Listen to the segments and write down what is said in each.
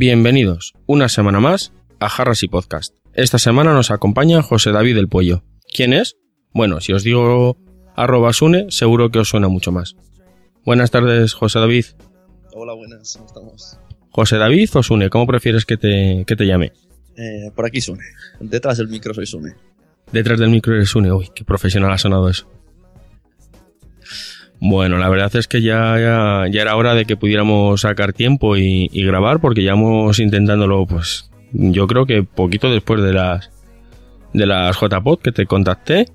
Bienvenidos una semana más a Jarras y Podcast. Esta semana nos acompaña José David del Puello. ¿Quién es? Bueno, si os digo arroba Sune, seguro que os suena mucho más. Buenas tardes, José David. Hola, buenas, ¿cómo estamos? José David o Sune, ¿cómo prefieres que te, que te llame? Eh, por aquí Sune. Detrás del micro soy Sune. Detrás del micro eres Sune. Uy, qué profesional ha sonado eso. Bueno, la verdad es que ya, ya, ya era hora de que pudiéramos sacar tiempo y, grabar, porque ya hemos intentándolo, pues, yo creo que poquito después de las de las JPod que te contacté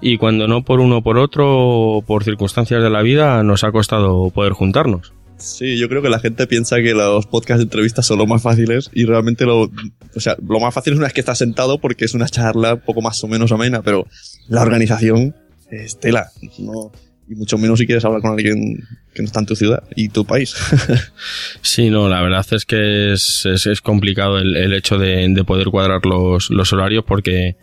y cuando no por uno por otro, por circunstancias de la vida, nos ha costado poder juntarnos. Sí, yo creo que la gente piensa que los podcasts de entrevistas son lo más fáciles y realmente lo, o sea, lo más fácil es una vez que estás sentado porque es una charla poco más o menos amena, pero la organización es tela, no, y mucho menos si quieres hablar con alguien que no está en tu ciudad y tu país. Sí, no, la verdad es que es, es, es complicado el, el hecho de, de poder cuadrar los, los horarios porque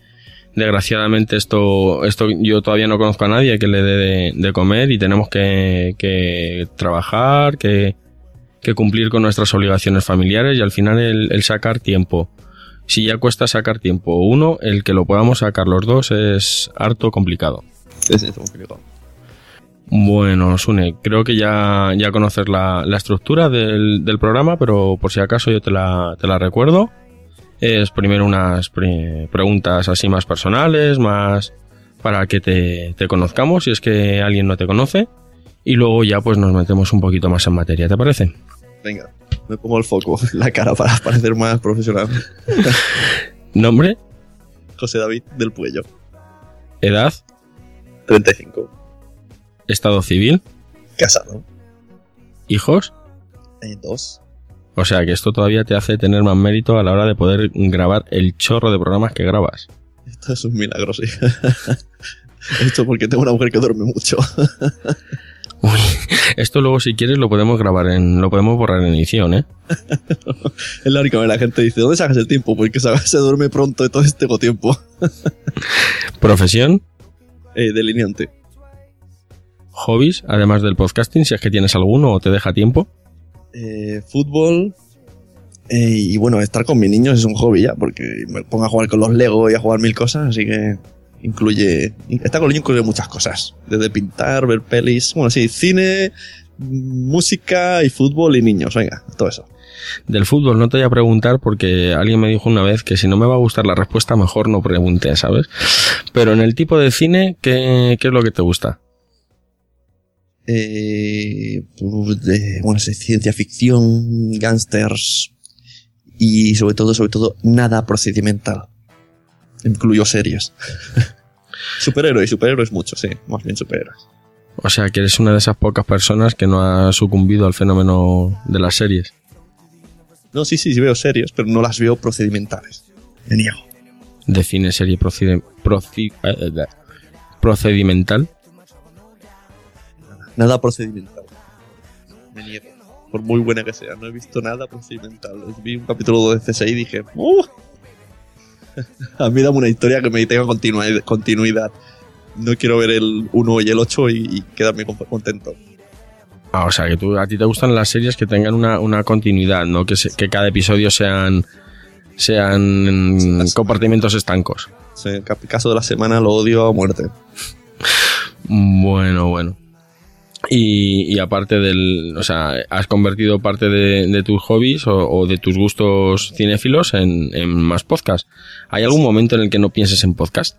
desgraciadamente esto, esto yo todavía no conozco a nadie que le dé de, de comer y tenemos que, que trabajar, que, que cumplir con nuestras obligaciones familiares y al final el, el sacar tiempo. Si ya cuesta sacar tiempo uno, el que lo podamos sacar los dos es harto complicado. es eso, complicado. Bueno, Sune, creo que ya, ya conoces la, la estructura del, del programa, pero por si acaso yo te la, te la recuerdo. Es primero unas pre- preguntas así más personales, más para que te, te conozcamos si es que alguien no te conoce. Y luego ya pues nos metemos un poquito más en materia, ¿te parece? Venga, me pongo el foco la cara para parecer más profesional. Nombre, José David del Puello, edad, 35, estado civil, casado, hijos. eh, dos. O sea que esto todavía te hace tener más mérito a la hora de poder grabar el chorro de programas que grabas. Esto es un milagro, sí. Esto porque tengo una mujer que duerme mucho. Uy, esto luego si quieres lo podemos grabar en, lo podemos borrar en edición, ¿eh? Es la única vez la gente dice, ¿dónde sacas el tiempo? Porque se, se duerme pronto, entonces tengo tiempo. Profesión, Eh, delineante. Hobbies, además del podcasting, si es que tienes alguno o te deja tiempo. Eh, fútbol. eh, y bueno, estar con mis niños es un hobby ya, porque me pongo a jugar con los Lego y a jugar mil cosas, así que incluye. Estar con los niños incluye muchas cosas. Desde pintar, ver pelis, bueno, sí, cine, música y fútbol y niños, venga, todo eso. Del fútbol no te voy a preguntar porque alguien me dijo una vez que si no me va a gustar la respuesta mejor no pregunte, ¿sabes? Pero en el tipo de cine, ¿qué, qué es lo que te gusta? Eh, pues, de, bueno, ciencia ficción, gángsters y sobre todo, sobre todo, nada procedimental. Incluyo series. superhéroes, superhéroes mucho, sí, más bien superhéroes. O sea, que eres una de esas pocas personas que no ha sucumbido al fenómeno de las series. No, sí, sí, sí veo series, pero no las veo procedimentales. Me niego. Define serie proci- eh, eh, procedimental. Nada procedimental. Me niego. Por muy buena que sea, no he visto nada procedimental. Vi un capítulo de CSI y dije, ¡Uh! A mí dame una historia que me tenga continuidad. No quiero ver el 1 y el 8 y, y quedarme con- contento. Ah, o sea, que tú, a ti te gustan las series que tengan una, una continuidad, no que, se- que cada episodio sean sean compartimentos estancos. Sea, el caso de la semana lo odio a muerte. Bueno, bueno. Y, y aparte del, o sea, has convertido parte de, de tus hobbies o, o de tus gustos cinéfilos en, en más podcast. ¿Hay algún momento en el que no pienses en podcast?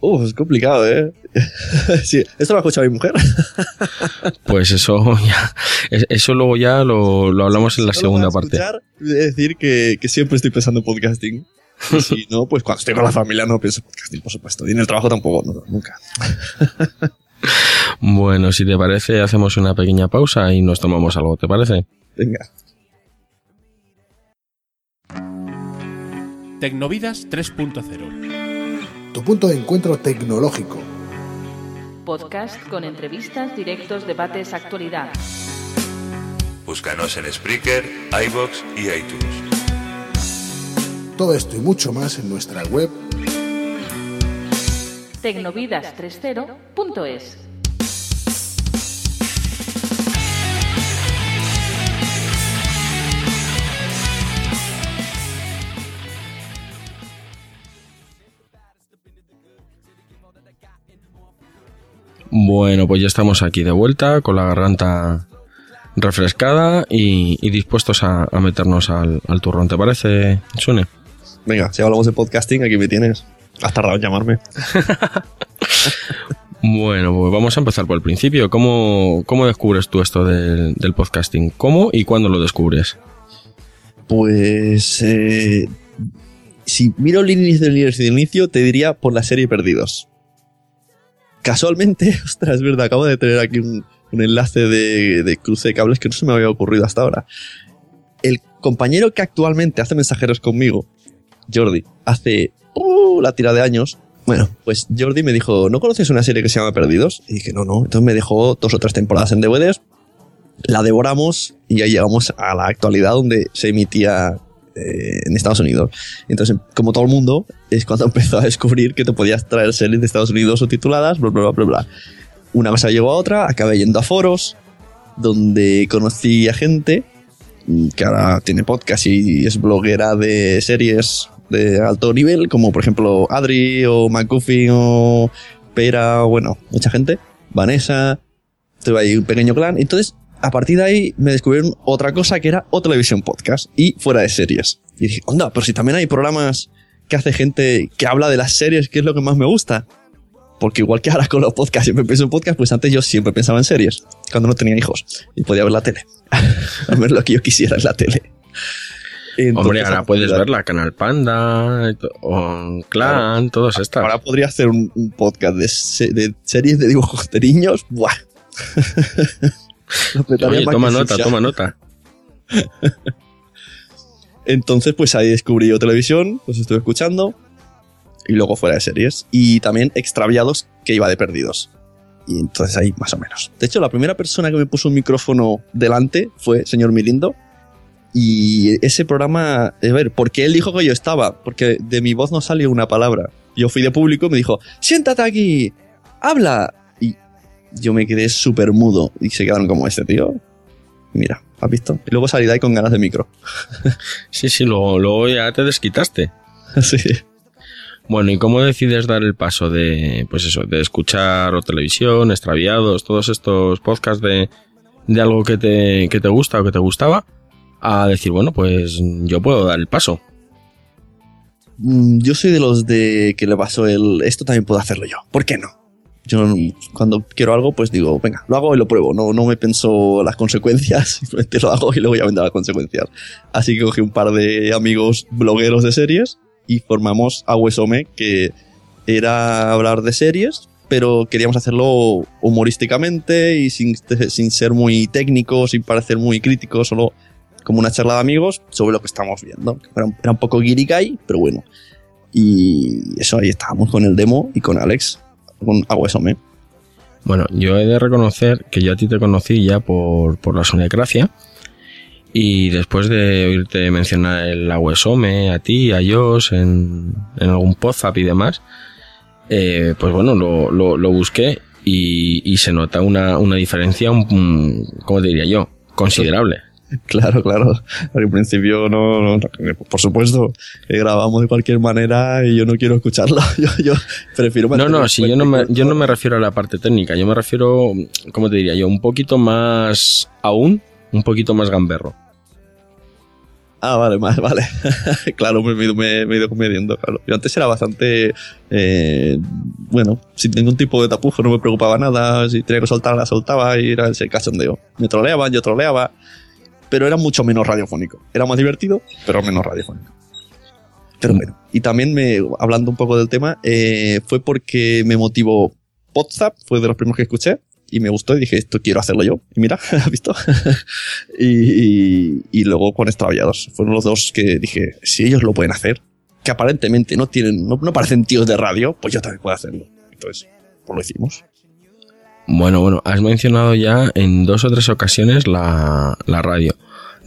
Uf, es complicado, ¿eh? sí, esto lo ha escuchado mi mujer. Pues eso ya, es- eso luego ya lo, lo hablamos en la segunda parte. voy a decir que, que siempre estoy pensando en podcasting. Y si no, pues cuando estoy con la familia no pienso en podcasting, por supuesto. Y en el trabajo tampoco, no, nunca. Bueno, si te parece, hacemos una pequeña pausa y nos tomamos algo, ¿te parece? Venga. Tecnovidas 3.0 Tu punto de encuentro tecnológico. Podcast con entrevistas, directos, debates, actualidad. Búscanos en Spreaker, iBox y iTunes. Todo esto y mucho más en nuestra web Tecnovidas30.es. Bueno, pues ya estamos aquí de vuelta con la garganta refrescada y, y dispuestos a, a meternos al, al turrón. ¿Te parece, Sune? Venga, si hablamos de podcasting, aquí me tienes. Has tardado en llamarme. Bueno, pues vamos a empezar por el principio. ¿Cómo, cómo descubres tú esto del, del podcasting? ¿Cómo y cuándo lo descubres? Pues. eh, si miro el inicio del inicio del inicio, te diría por la serie Perdidos. Casualmente, ostras, es verdad, acabo de tener aquí un, enlace de, de cruce de cables que no se me había ocurrido hasta ahora. El compañero que actualmente hace mensajeros conmigo, Jordi, hace uh, la tira de años. Bueno, pues Jordi me dijo, ¿no conoces una serie que se llama Perdidos? Y dije, no, no. Entonces me dejó dos o tres temporadas en DVDs, la devoramos y ahí llegamos a la actualidad donde se emitía eh, en Estados Unidos. Entonces, como todo el mundo, es cuando empezó a descubrir que te podías traer series de Estados Unidos subtituladas, bla, bla, bla, bla, bla. Una cosa llegó a otra, acabé yendo a foros donde conocí a gente mm, que ahora tiene podcast y es bloguera de series de alto nivel, como por ejemplo Adri o McGuffin o Pera, o bueno, mucha gente, Vanessa, tuve ahí un pequeño clan. Entonces, a partir de ahí me descubrieron otra cosa que era O Televisión Podcast y fuera de series. Y dije, onda, pero si también hay programas que hace gente que habla de las series, que es lo que más me gusta. Porque igual que ahora con los podcasts siempre pienso en podcast, pues antes yo siempre pensaba en series, cuando no tenía hijos y podía ver la tele. a ver lo que yo quisiera en la tele. Entonces, Hombre, ahora puedes de- verla, Canal Panda, o Clan, todas estas. Ahora podría hacer un, un podcast de, se- de series de dibujos de niños. Toma nota, toma nota. Entonces, pues ahí descubrí yo televisión, los estuve escuchando. Y luego fuera de series. Y también extraviados que iba de perdidos. Y entonces ahí más o menos. De hecho, la primera persona que me puso un micrófono delante fue señor Mirindo. Y ese programa, a ver, ¿por qué él dijo que yo estaba? Porque de mi voz no salió una palabra. Yo fui de público y me dijo, siéntate aquí, habla. Y yo me quedé súper mudo. Y se quedaron como este tío. Mira, ¿has visto? Y luego salí de ahí con ganas de micro. Sí, sí, luego, luego ya te desquitaste. sí. Bueno, ¿y cómo decides dar el paso de, pues eso, de escuchar o televisión, extraviados, todos estos podcasts de, de algo que te, que te gusta o que te gustaba, a decir, bueno, pues yo puedo dar el paso? Mm, Yo soy de los de que le pasó el esto también puedo hacerlo yo. ¿Por qué no? Yo cuando quiero algo, pues digo, venga, lo hago y lo pruebo. No, no me pienso las consecuencias, simplemente lo hago y luego ya vendrá las consecuencias. Así que cogí un par de amigos blogueros de series y formamos Aguesome, que era hablar de series, pero queríamos hacerlo humorísticamente y sin, sin ser muy técnico, sin parecer muy crítico, solo como una charla de amigos sobre lo que estamos viendo. Era un, era un poco guiricay, pero bueno. Y eso, ahí estábamos con el demo y con Alex, con Aguesome. Bueno, yo he de reconocer que yo a ti te conocí ya por, por la Sonecracia. Y después de oírte mencionar el Aguesome, a ti, a Josh, en, en algún podzap y demás, eh, pues bueno, lo, lo, lo busqué y, y se nota una, una diferencia, un, ¿cómo diría yo? Considerable. Claro, claro. Al principio no, no- por supuesto, eh, grabamos de cualquier manera y yo no quiero escucharlo. Yo, yo prefiero No, no, si yo no, me, cuento yo no me corto. refiero a la parte técnica, yo me refiero, ¿cómo te diría yo? Un poquito más aún, un poquito más gamberro. Ah, vale, vale, vale. claro, me, me, me- me he ido comediendo, claro. Yo antes era bastante, eh, bueno, sin ningún tipo de tapujo, no me preocupaba nada. Si tenía que soltar, la soltaba y era ese cachondeo. Me troleaban, yo troleaba, pero era mucho menos radiofónico. Era más divertido, pero menos radiofónico. Pero bueno, y también me, hablando un poco del tema, eh, fue porque me motivó WhatsApp, fue de los primeros que escuché, y me gustó y dije, esto quiero hacerlo yo. Y mira, ¿has visto? y, y luego con extraviados. Fueron los dos que dije, si ellos lo pueden hacer, que aparentemente no tienen, no, no parecen tíos de radio, pues yo también puedo hacerlo. Entonces, pues lo hicimos. Bueno, bueno, has mencionado ya en dos o tres ocasiones la, la radio.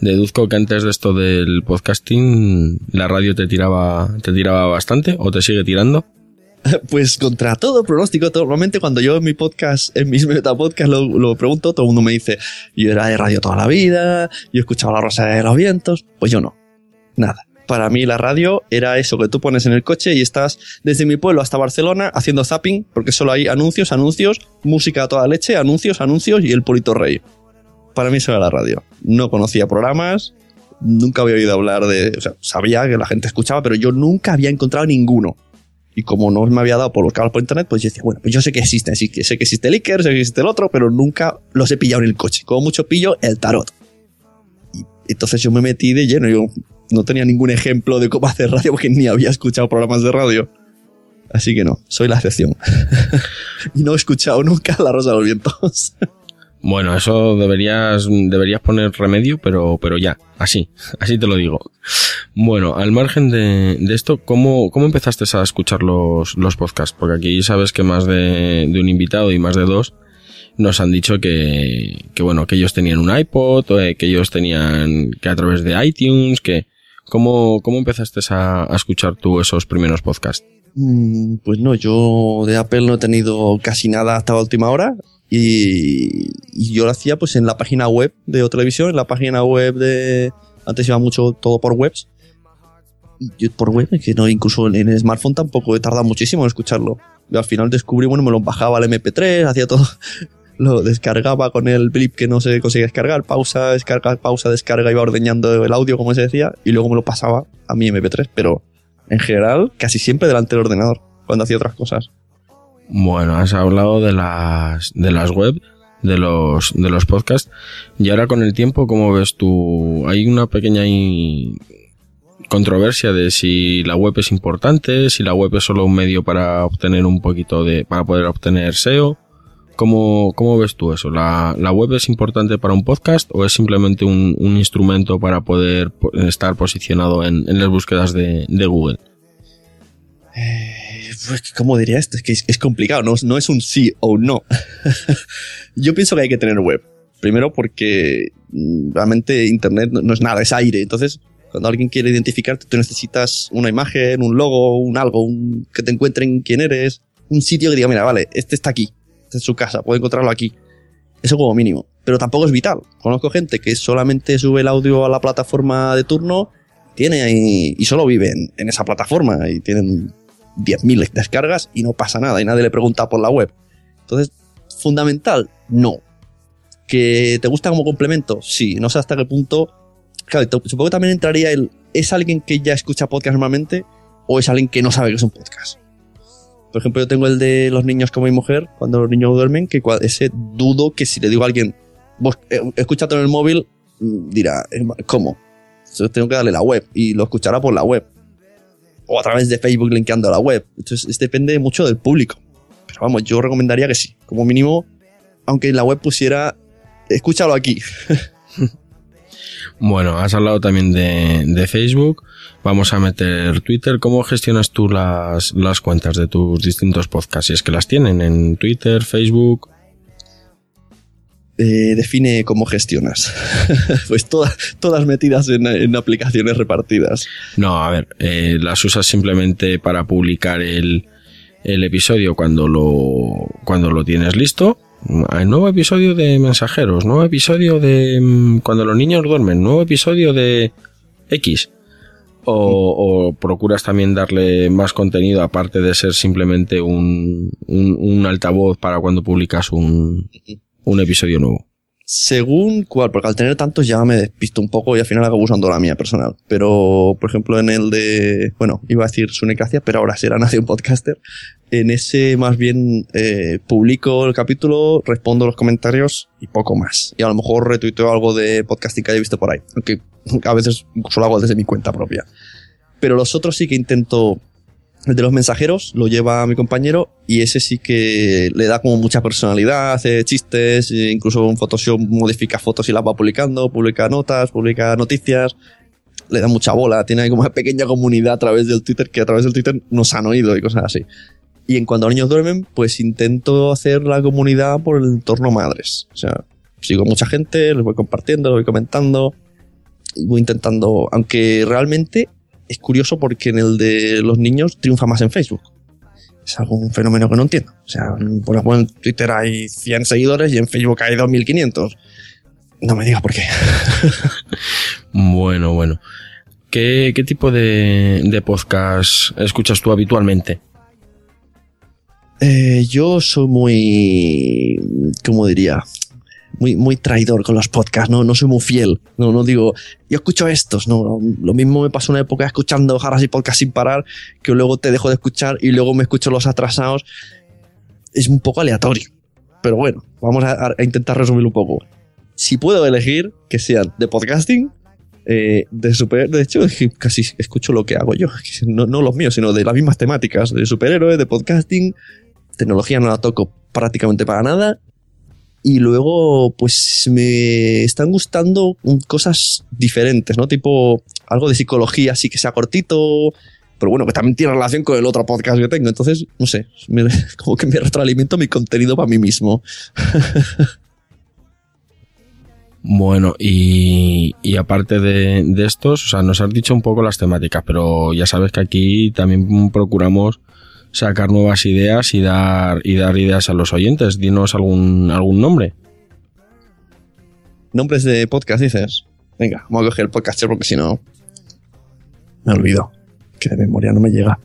Deduzco que antes de esto del podcasting, la radio te tiraba, te tiraba bastante o te sigue tirando. Pues contra todo pronóstico, normalmente cuando yo en mi podcast, en mis metapodcast lo, lo pregunto, todo el mundo me dice, yo era de radio toda la vida, yo escuchaba la rosa de los vientos, pues yo no, nada. Para mí la radio era eso que tú pones en el coche y estás desde mi pueblo hasta Barcelona haciendo zapping, porque solo hay anuncios, anuncios, música a toda leche, anuncios, anuncios y el Polito Rey. Para mí eso era la radio. No conocía programas, nunca había oído hablar de, o sabía que la gente escuchaba, pero yo nunca había encontrado ninguno. Y como no me había dado por buscar por internet, pues yo bueno, pues yo sé que existe, así que sé que existe el Iker, sé que existe el otro, pero nunca los he pillado en el coche. Como mucho pillo el tarot. Entonces yo me metí de lleno, yo no tenía ningún ejemplo de cómo hacer radio porque ni había escuchado programas de radio. Así que no, soy la excepción. y no he escuchado nunca La Rosa de los Vientos. Bueno, eso deberías, deberías poner remedio, pero, pero ya, así, así te lo digo. Bueno, al margen de, de esto, ¿cómo, ¿cómo empezaste a escuchar los, los podcasts? Porque aquí sabes que más de, de un invitado y más de dos nos han dicho que, que bueno, que ellos tenían un iPod, eh, que ellos tenían, que a través de iTunes, que, ¿cómo, cómo empezaste a, escuchar tú esos primeros podcasts? Mm, Pues no, yo de Apple no he tenido casi nada hasta la última hora y, yo lo hacía pues en la página web de O Televisión, en la página web de... Antes iba mucho todo por webs. Yo por web, que no, incluso en el smartphone tampoco he tardado muchísimo en escucharlo. Al final descubrí, bueno, me lo bajaba al MP3, hacía todo, lo descargaba con el blip que no se conseguía descargar, pausa, descarga, pausa, descarga, iba ordeñando el audio como se decía, y luego me lo pasaba a mi MP3, pero en general casi siempre delante del ordenador, cuando hacía otras cosas. Bueno, has hablado de las, de las web, de los, de los podcasts. Y ahora con el tiempo, ¿cómo ves tú? Hay una pequeña controversia de si la web es importante, si la web es solo un medio para obtener un poquito de, para poder obtener SEO. ¿Cómo, cómo ves tú eso? ¿La, ¿La web es importante para un podcast o es simplemente un, un instrumento para poder po- estar posicionado en, en las búsquedas de, de Google? Pues, ¿cómo diría esto? Es que es, complicado, no, no es un sí o un no. Yo pienso que hay que tener web. Primero porque mm, realmente Internet no, es nada, es aire. Entonces, cuando alguien quiere identificarte, tú necesitas una imagen, un logo, un algo, que te encuentren quién eres, un sitio que diga, mira, vale, este está aquí, es su casa, puedo encontrarlo aquí. Eso como mínimo. Pero tampoco es vital. Conozco gente que solamente sube el audio a la plataforma de turno, tiene ahí, y solo vive en, en esa plataforma y tienen 10.000 descargas y no pasa nada y nadie le pregunta por la web. Entonces, fundamental, no. ¿Que te gusta como complemento? Sí, no sé hasta qué punto. Claro, supongo que también entraría el. ¿Es alguien que ya escucha podcast normalmente o es alguien que no sabe que es un podcast? Por ejemplo, yo tengo el de los niños como mi mujer, cuando los niños duermen, que ese dudo que si le digo a alguien, vos eh, escúchate en el móvil, mm, dirá, ¿cómo? Entonces tengo que darle la web y lo escuchará por la web o a través de Facebook linkeando a la web. Entonces, es- depende mucho del público. Pero vamos, yo recomendaría que sí. Como mínimo, aunque en la web pusiera, escúchalo aquí. Bueno, has hablado también de, de Facebook. Vamos a meter Twitter. ¿Cómo gestionas tú las, las cuentas de tus distintos podcasts? Si es que las tienen en Twitter, Facebook. Eh, define cómo gestionas. pues todas, todas metidas en, en aplicaciones repartidas. No, a ver, eh, las usas simplemente para publicar el, el episodio cuando lo, cuando lo tienes listo. Nuevo episodio de mensajeros, nuevo episodio de mm, cuando los niños duermen, nuevo episodio de X. O, o procuras también darle más contenido aparte de ser simplemente un, un, un altavoz para cuando publicas un, un episodio nuevo. Según cuál, porque al tener tantos ya me despisto un poco y al final acabo usando la mía personal. Pero, por ejemplo, en el de, bueno, iba a decir Sunecracia, pero ahora será Nación Podcaster. En ese más bien eh, publico el capítulo, respondo los comentarios y poco más. Y a lo mejor retuiteo algo de podcasting que haya visto por ahí. Aunque a veces solo hago desde mi cuenta propia. Pero los otros sí que intento De los mensajeros lo lleva mi compañero y ese sí que le da como mucha personalidad, hace chistes, e incluso en Photoshop modifica fotos y las va publicando, publica notas, publica noticias, le da mucha bola, tiene como una pequeña comunidad a través del Twitter que a través del Twitter nos han oído y cosas así. Y en cuanto a niños duermen, pues intento hacer la comunidad por el entorno madres. O sea, sigo mucha gente, les voy compartiendo, les voy comentando y voy intentando, aunque realmente es curioso porque en el de los niños triunfa más en Facebook. Es algún fenómeno que no entiendo. O sea, por ejemplo, en Twitter hay 100 seguidores y en Facebook hay 2500. No me digas por qué. Bueno, bueno. ¿Qué, qué tipo de, de podcast escuchas tú habitualmente? Eh, yo soy muy, ¿cómo diría? Muy, muy traidor con los podcasts, ¿no? No soy muy fiel. No, no digo, yo escucho estos, no. Lo mismo me pasó una época escuchando jarras y podcast sin parar, que luego te dejo de escuchar y luego me escucho los atrasados. Es un poco aleatorio. Pero bueno, vamos a, intentar resumirlo un poco. Si puedo elegir que sean de podcasting, eh, de super, de hecho, casi escucho lo que hago yo. No, no los míos, sino de las mismas temáticas, de superhéroes, de podcasting. Tecnología no la toco prácticamente para nada. Y luego, pues me están gustando cosas diferentes, ¿no? Tipo algo de psicología, así que sea cortito, pero bueno, que también tiene relación con el otro podcast que tengo. Entonces, no sé, me- como que me retroalimento mi contenido para mí mismo. Bueno, y, aparte de, de estos, o sea, nos has dicho un poco las temáticas, pero ya sabes que aquí también procuramos sacar nuevas ideas y dar, y dar ideas a los oyentes. Dinos algún, algún nombre. Nombres de podcast, dices. Venga, vamos a coger el podcaster porque si no. Me olvido. Que de memoria no me llega.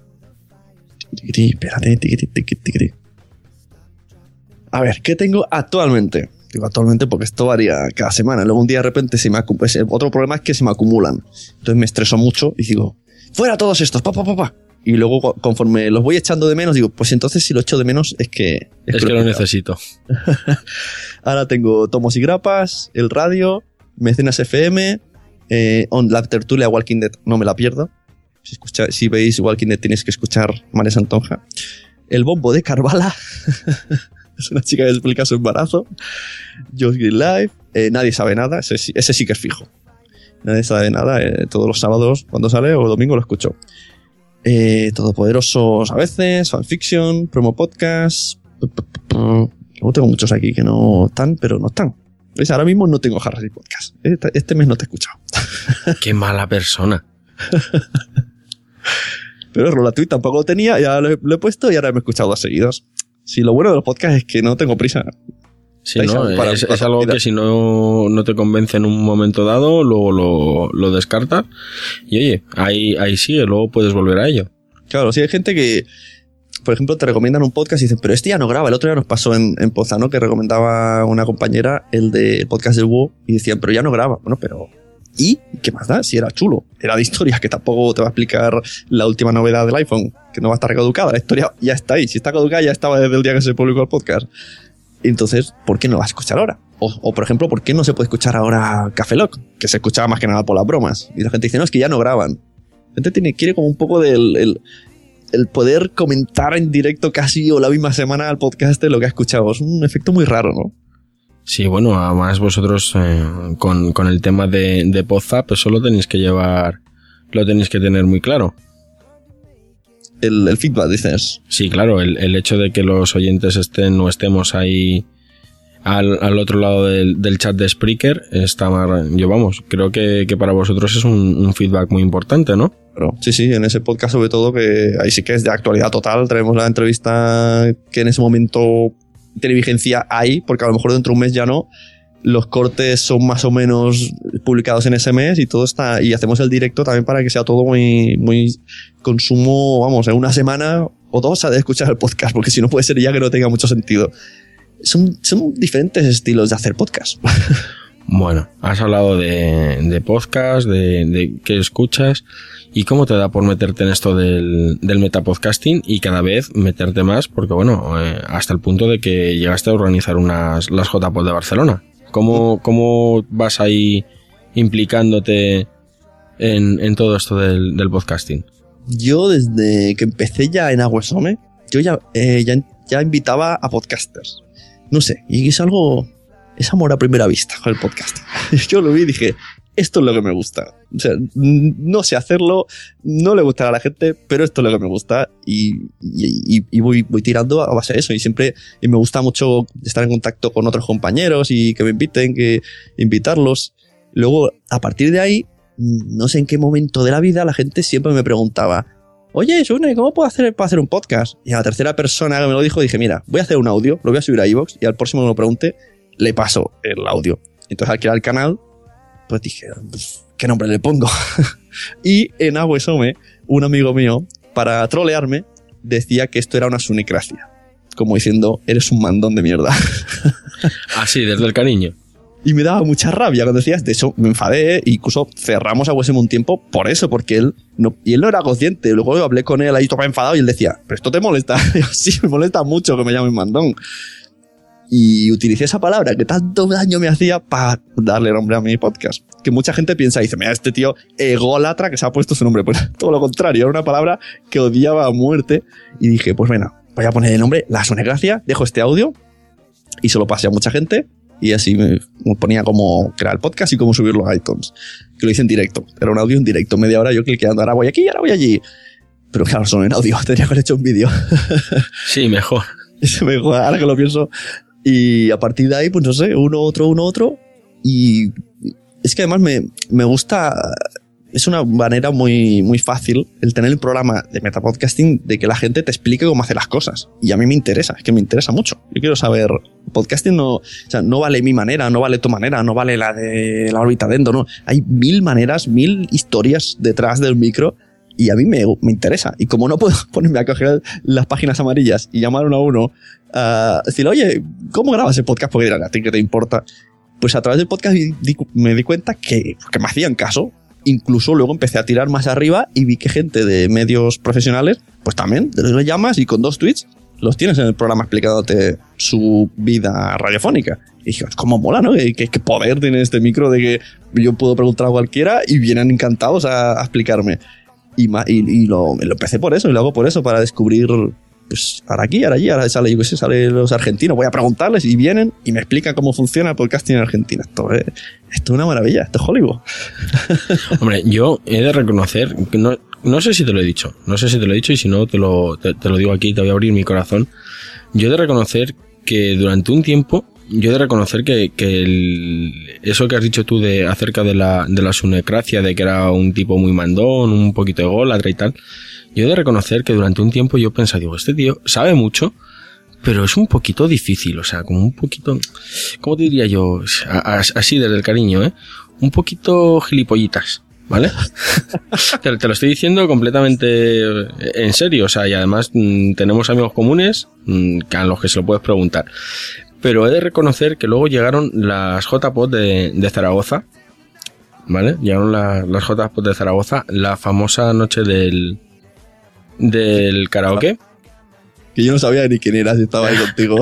Tiquití, espérate, tiquití, tiquití. A ver, ¿qué tengo actualmente? Digo actualmente porque esto varía cada semana. Luego un día de repente se me acu- ese- Otro problema es que se me acumulan. Entonces me estreso mucho y digo, fuera todos estos, pa, pa, pa, pa. Y luego co- conforme los voy echando de menos, digo, pues entonces si lo echo de menos es que... Es que lo necesito. Ahora tengo Tomos y Grapas, el radio, Mecenas FM, eh, on la tertulia Walking Dead, no me la pierdo. Si, escucha- si veis Walking Dead tenéis que escuchar María Santonja. El bombo de Carvala. es una chica que explica su embarazo. Just Green Live. eh, nadie sabe nada. Ese, sí- ese sí que es fijo. Nadie sabe nada. eh, todos los sábados cuando sale o domingo lo escucho. Eh, Todopoderosos a veces, fanfiction, promo podcast. Luego tengo muchos aquí que no están, pero no están. ¿Ves? Ahora mismo no tengo Harris y Podcast. Este, este mes no te he escuchado. Qué mala persona. Pero Rolatweet tampoco lo tenía, ya lo he, lo he puesto y ahora me he escuchado dos seguidos. Si lo bueno de los podcasts es que no tengo prisa. Sí, ¿no? para- es, es para algo olvidar. que si no, no te convence en un momento dado, luego lo, lo descartas. Y oye, ahí, ahí sigue, luego puedes volver a ello. Claro, si hay gente que, por ejemplo, te recomiendan un podcast y dicen, pero este ya no graba. El otro día nos pasó en, en Pozano que recomendaba una compañera el de podcast del WoW y decían, pero ya no graba. Bueno, pero. ¿Y qué más da? Si era chulo. Era de historia, que tampoco te va a explicar la última novedad del iPhone, que no va a estar caducada. La historia ya está ahí. Si está caducada, ya estaba desde el día que se publicó el podcast. Entonces, ¿por qué no vas a escuchar ahora? O, por ejemplo, ¿por qué no se puede escuchar ahora Café Lock? Que se escuchaba más que nada por las bromas. Y la gente dice, no, es que ya no graban. La gente tiene, quiere como un poco del el, poder comentar en directo casi o la misma semana al podcast de lo que ha escuchado. Es un efecto muy raro, ¿no? Sí, bueno, además vosotros eh, con, con el tema de, de Podzap, eso lo tenéis que llevar, lo tenéis que tener muy claro. El, el feedback, dices. Sí, claro, el, el hecho de que los oyentes estén o estemos ahí al, al otro lado del, del chat de Spreaker está más, yo vamos, creo que, que para vosotros es un, un feedback muy importante, ¿no? Pero sí, sí, en ese podcast sobre todo que ahí sí que es de actualidad total. Traemos la entrevista que en ese momento tiene vigencia ahí, porque a lo mejor dentro de un mes ya no. Los cortes son más o menos publicados en ese mes y todo está. Y hacemos el directo también para que sea todo muy, muy consumo, vamos, en una semana o dos ha de escuchar el podcast, porque si no puede ser ya que no tenga mucho sentido. Son, son diferentes estilos de hacer podcast. Bueno, has hablado de, de podcast, de, de qué escuchas y cómo te da por meterte en esto del, del metapodcasting y cada vez meterte más, porque bueno, eh, hasta el punto de que llegaste a organizar unas, las JPod de Barcelona. ¿Cómo, cómo vas ahí implicándote en, en todo esto del, del podcasting? yo desde que empecé ya en Aguasome, yo ya, eh, ya, ya invitaba a podcasters. No sé, y es algo, es amor a primera vista con el podcast. Yo lo vi y dije, esto es lo que me gusta. O sea, no sé hacerlo, no le gustará a la gente, pero esto es lo que me gusta y, y- y- y voy, voy tirando a base de eso. Y siempre y me gusta mucho estar en contacto con otros compañeros y que me inviten, que invitarlos. Luego, a partir de ahí, no sé en qué momento de la vida, la gente siempre me preguntaba, oye, Sune, ¿cómo puedo hacer para hacer un podcast? Y a la tercera persona que me lo dijo dije, mira, voy a hacer un audio, lo voy a subir a iVoox y al próximo que me lo pregunte, le paso el audio. Entonces al crear el canal, pues dije, pues, ¿qué nombre le pongo? y en Aguesome, un amigo mío, para trolearme, decía que esto era una sunicracia. Como diciendo, eres un mandón de mierda. Así, desde el cariño. Y me daba mucha rabia cuando decías, de eso me enfadé, e incluso cerramos a Wesem un tiempo por eso, porque él no, y él no era consciente. Luego hablé con él ahí todo enfadado y él decía, pero esto te molesta. Y yo, sí, me molesta mucho que me llamen mandón. Y utilicé esa palabra que tanto daño me hacía para darle nombre a mi podcast. Que mucha gente piensa, dice, mira, este tío ególatra que se ha puesto su nombre. Pues todo lo contrario, era una palabra que odiaba a muerte. Y dije, pues bueno, voy a poner el nombre La Sonegracia, dejo este audio y se lo pasé a mucha gente y así me, ponía cómo crear el podcast y cómo subirlo a iTunes. Que lo hice en directo. Era un audio en directo, media hora yo cliqueando, ahora voy aquí, ahora voy allí. Pero claro, solo en audio, tendría que haber hecho un vídeo. Sí, mejor. Es mejor, ahora que lo pienso. Y a partir de ahí, pues no sé, uno, otro, uno, otro. Y es que además me, me gusta, es una manera muy, muy fácil el tener el programa de metapodcasting de que la gente te explique cómo hace las cosas. Y a mí me interesa, es que me interesa mucho. Yo quiero saber, podcasting no, o sea, no vale mi manera, no vale tu manera, no vale la de la órbita dentro, no. Hay mil maneras, mil historias detrás del micro y a mí me, me interesa. Y como no puedo ponerme a coger las páginas amarillas y llamar uno a uno, a decir, oye, ¿cómo grabas el podcast? Porque dirán, ¿a ti qué te importa? Pues a través del podcast me di cuenta que, que me hacían caso. Incluso luego empecé a tirar más arriba y vi que gente de medios profesionales, pues también, le llamas y con dos tweets los tienes en el programa explicándote su vida radiofónica. Y dije, ¿cómo mola, no? ¿Qué, qué- qué poder tiene este micro de que yo puedo preguntar a cualquiera y vienen encantados a, a explicarme. Y, y, y lo, lo empecé por eso, y lo hago por eso, para descubrir, pues, ahora aquí, ahora allí, ahora sale, yo qué sé, sale los argentinos, voy a preguntarles y vienen y me explican cómo funciona el podcasting en Argentina. Esto es, esto es una maravilla, esto es Hollywood. Hombre, yo he de reconocer, que no, no sé si te lo he dicho, no sé si te lo he dicho y si no te lo, te, te lo digo aquí, te voy a abrir mi corazón. Yo he de reconocer que durante un tiempo, yo he de reconocer que, que el- eso que has dicho tú de acerca de la, de la sunecracia, de que era un tipo muy mandón, un poquito ególatra y tal, yo he de reconocer que durante un tiempo yo pensaba, digo, este tío sabe mucho, pero es un poquito difícil, o sea, como un poquito, ¿cómo te diría yo? A- a- Así desde el cariño, ¿eh? Un poquito gilipollitas, ¿vale? te, te lo estoy diciendo completamente en serio, o sea, y además mm, tenemos amigos comunes mm, que a los que se lo puedes preguntar. Pero he de reconocer que luego llegaron las JPOD de, de Zaragoza, ¿vale? Llegaron la- las JPOD de Zaragoza, la famosa noche del, del karaoke. Que yo no sabía ni quién eras y estaba ahí contigo.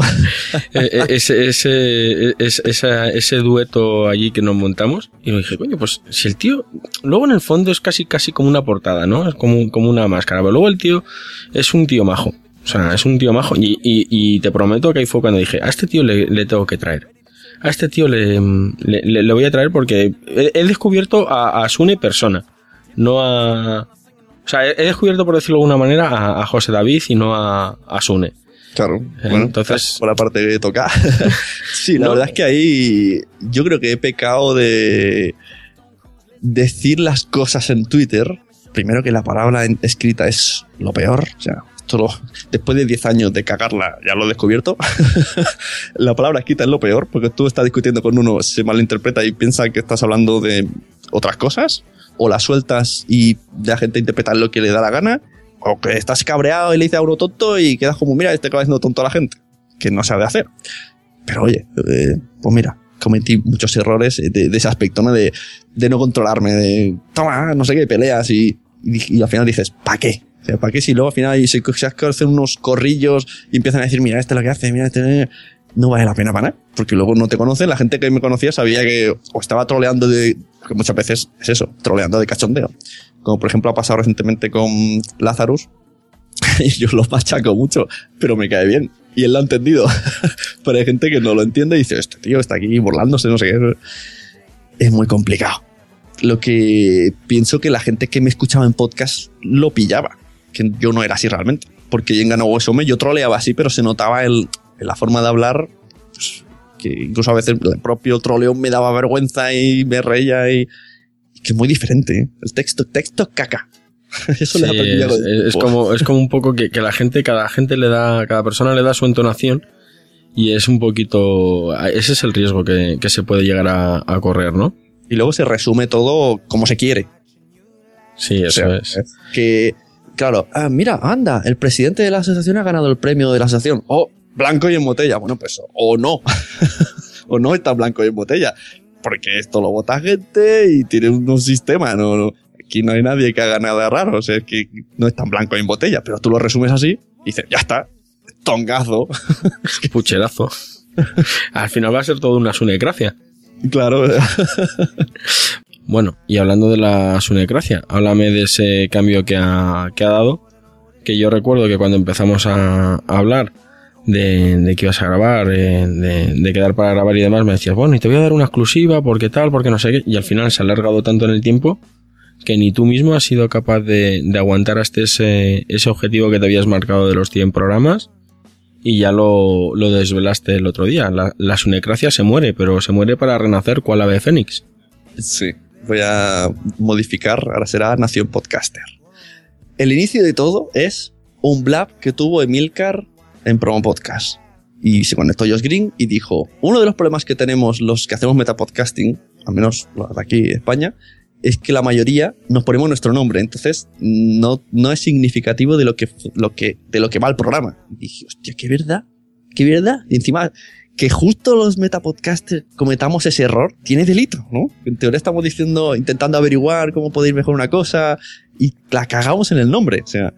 Eh, eh, ese, ese, ese, esa- ese dueto allí que nos montamos y me dije, coño, pues si el tío, luego en el fondo es casi casi como una portada, ¿no? Es como, como una máscara, pero luego el tío es un tío majo, o sea, es un tío majo y, y, y te prometo que ahí fue cuando dije, a este tío le, le tengo que traer. A este tío le, le, voy a traer porque he, he descubierto a, a Sune persona, no a... O sea, he he descubierto, por decirlo de alguna manera, a, a José David y no a, a Sune. Claro. Eh, Bueno, entonces- por la parte que toca. sí, la No. verdad es que ahí yo creo que he pecado de decir las cosas en Twitter. Primero que la palabra escrita es lo peor. O sea, esto después de 10 años de cagarla, ya lo he descubierto. la palabra escrita es lo peor, porque tú estás discutiendo con uno, se malinterpreta y piensa que estás hablando de otras cosas, o la sueltas y la gente interpreta lo que le da la gana, o que estás cabreado y le dices a uno tonto y quedas como, mira, este acaba siendo tonto a la gente, que no sabe hacer. Pero oye, eh, pues mira, cometí muchos errores de, de ese aspecto, ¿no? De, de no controlarme, de, toma, no sé qué, peleas y, y, y al final dices, ¿para qué? O sea, ¿para qué si luego al final se, se hacen unos corrillos y empiezan a decir, mira, este es lo que hace, mira, este... No vale la pena para nada, porque luego no te conocen. La gente que me conocía sabía que o estaba troleando de. que muchas veces es eso, troleando de cachondeo. como por ejemplo ha pasado recientemente con Lazarus, y yo lo machaco mucho, pero me cae bien. Y él lo ha entendido. pero hay gente que no lo entiende y dice, este tío está aquí burlándose, no sé qué. Es muy complicado. Lo que pienso que la gente que me escuchaba en podcast lo pillaba, que yo no era así realmente. Porque en Gano Huesome yo troleaba así, pero se notaba el, en la forma de hablar pues, que incluso a veces el propio troleo me daba vergüenza y me reía y, y que es muy diferente. ¿eh? El texto, texto caca. Eso le Sí, aprendí es, es como, es como un poco que, que la gente, cada gente le da, cada persona le da su entonación y es un poquito, ese es el riesgo que, que se puede llegar a, a correr, ¿no? Y luego se resume todo como se quiere. Sí, O eso sea, es. Que, claro, ah, mira, anda, el presidente de la asociación ha ganado el premio de la asociación. O blanco y en botella. Bueno, pues, o no. o no está blanco y en botella. Porque esto lo vota gente y tiene un, sistema. No, no- aquí no hay nadie que haga nada raro. O sea, es que no es tan blanco y en botella. Pero tú lo resumes así y dices, ya está. Tongazo. Pucherazo. Al final va a ser todo una sunecracia. claro. Bueno, y hablando de la sunecracia, háblame de ese cambio que ha, que ha dado, que yo recuerdo que cuando empezamos a, hablar de, de que ibas a grabar, eh, de, de quedar para grabar y demás, me decías, bueno, y te voy a dar una exclusiva, porque tal, porque no sé qué, y al final se ha alargado tanto en el tiempo que ni tú mismo has sido capaz de, de aguantar hasta ese, ese objetivo que te habías marcado de los 100 programas y ya lo, lo desvelaste el otro día. La, la sunecracia se muere, pero se muere para renacer cual ave fénix. Sí, voy a modificar, ahora será Nación Podcaster. El inicio de todo es un blab que tuvo Emilcar en Promo Podcast. Y se conectó Josh Green y dijo, uno de los problemas que tenemos los que hacemos metapodcasting, al menos los de aquí de España, es que la mayoría nos ponemos nuestro nombre, entonces no, no es significativo de lo que, lo que, de lo que va el programa. Y dije, hostia, qué verdad, qué verdad. Y encima, que justo los metapodcasters cometamos ese error, tiene delito, ¿no? En teoría estamos diciendo, intentando averiguar cómo puede ir mejor una cosa y la cagamos en el nombre. O sea,